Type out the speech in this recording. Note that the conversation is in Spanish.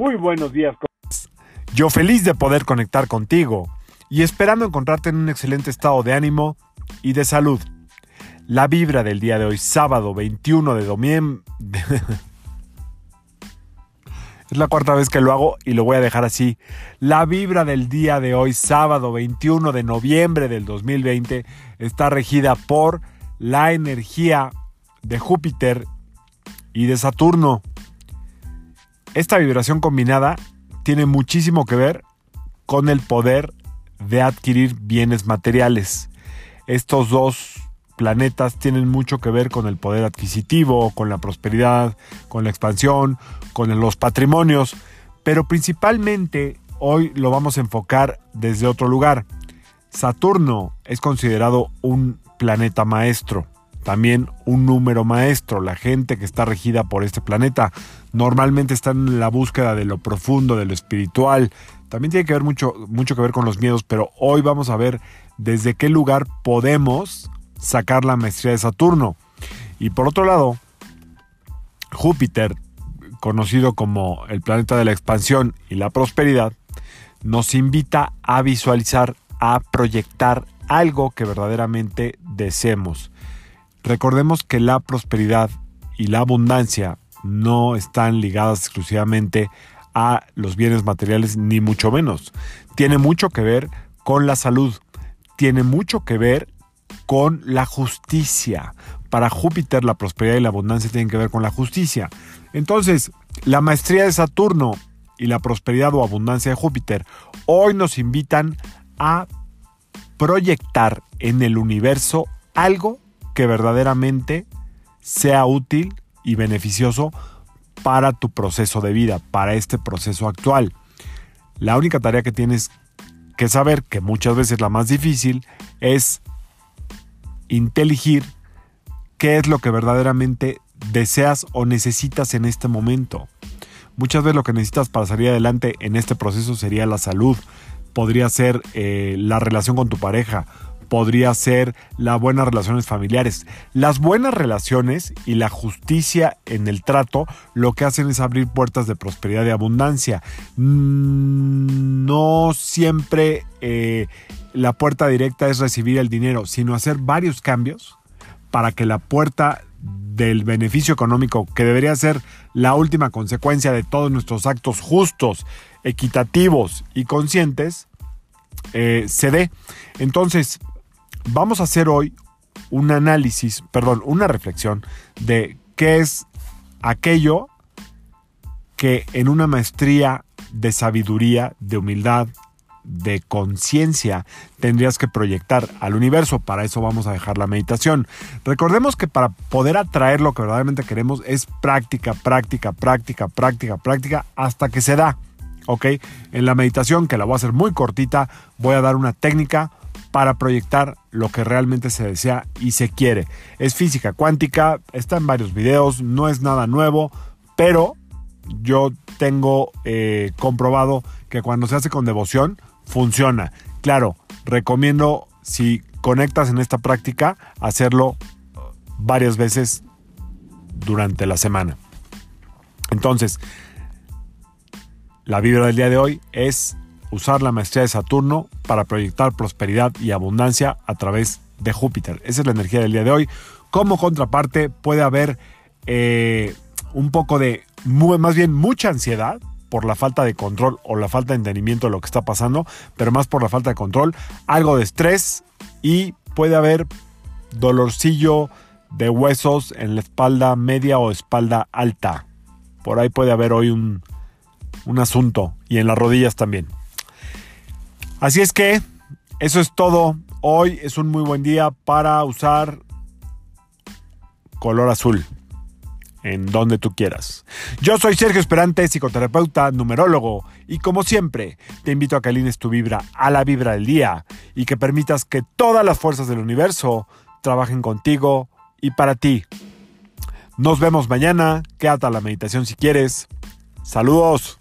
Muy buenos días. Yo feliz de poder conectar contigo y esperando encontrarte en un excelente estado de ánimo y de salud. La vibra del día de hoy, sábado 21 de noviembre... Es la cuarta vez que lo hago y lo voy a dejar así. La vibra del día de hoy, sábado 21 de noviembre del 2020, está regida por la energía de Júpiter y de Saturno. Esta vibración combinada tiene muchísimo que ver con el poder de adquirir bienes materiales. Estos dos planetas tienen mucho que ver con el poder adquisitivo, con la prosperidad, con la expansión, con los patrimonios, pero principalmente hoy lo vamos a enfocar desde otro lugar. Saturno es considerado un planeta maestro, también un número maestro. La gente que está regida por este planeta normalmente está en la búsqueda de lo profundo, de lo espiritual. También tiene que ver mucho, mucho que ver con los miedos, pero hoy vamos a ver desde qué lugar podemos sacar la maestría de Saturno. Y por otro lado, Júpiter, conocido como el planeta de la expansión y la prosperidad, nos invita a visualizar, a proyectar algo que verdaderamente deseemos. Recordemos que la prosperidad y la abundancia no están ligadas exclusivamente a los bienes materiales, ni mucho menos. Tiene mucho que ver con la salud, tiene mucho que ver con la justicia. Para Júpiter la prosperidad y la abundancia tienen que ver con la justicia. Entonces, la maestría de Saturno y la prosperidad o abundancia de Júpiter hoy nos invitan a proyectar en el universo algo que verdaderamente sea útil y beneficioso para tu proceso de vida, para este proceso actual. La única tarea que tienes que saber, que muchas veces la más difícil, es inteligir qué es lo que verdaderamente deseas o necesitas en este momento. Muchas veces lo que necesitas para salir adelante en este proceso sería la salud, podría ser eh, la relación con tu pareja, podría ser las buenas relaciones familiares. Las buenas relaciones y la justicia en el trato lo que hacen es abrir puertas de prosperidad y abundancia. Mm, no siempre eh, la puerta directa es recibir el dinero, sino hacer varios cambios para que la puerta del beneficio económico, que debería ser la última consecuencia de todos nuestros actos justos, equitativos y conscientes, eh, se dé. Entonces, vamos a hacer hoy un análisis, perdón, una reflexión de qué es aquello que en una maestría de sabiduría, de humildad, de conciencia tendrías que proyectar al universo. Para eso vamos a dejar la meditación. Recordemos que para poder atraer lo que verdaderamente queremos es práctica, práctica, práctica, práctica, práctica, hasta que se da. ¿Ok? En la meditación, que la voy a hacer muy cortita, voy a dar una técnica para proyectar lo que realmente se desea y se quiere. Es física cuántica, está en varios videos, no es nada nuevo, pero yo tengo eh, comprobado que cuando se hace con devoción, funciona. Claro, recomiendo si conectas en esta práctica hacerlo varias veces durante la semana. Entonces, la vibra del día de hoy es usar la maestría de Saturno para proyectar prosperidad y abundancia a través de Júpiter. Esa es la energía del día de hoy. Como contraparte puede haber eh, un poco de, más bien mucha ansiedad por la falta de control o la falta de entendimiento de lo que está pasando, pero más por la falta de control, algo de estrés y puede haber dolorcillo de huesos en la espalda media o espalda alta. Por ahí puede haber hoy un, un asunto y en las rodillas también. Así es que eso es todo. Hoy es un muy buen día para usar color azul en donde tú quieras. Yo soy Sergio Esperante, psicoterapeuta, numerólogo, y como siempre, te invito a que alines tu vibra a la vibra del día y que permitas que todas las fuerzas del universo trabajen contigo y para ti. Nos vemos mañana, quédate a la meditación si quieres. Saludos.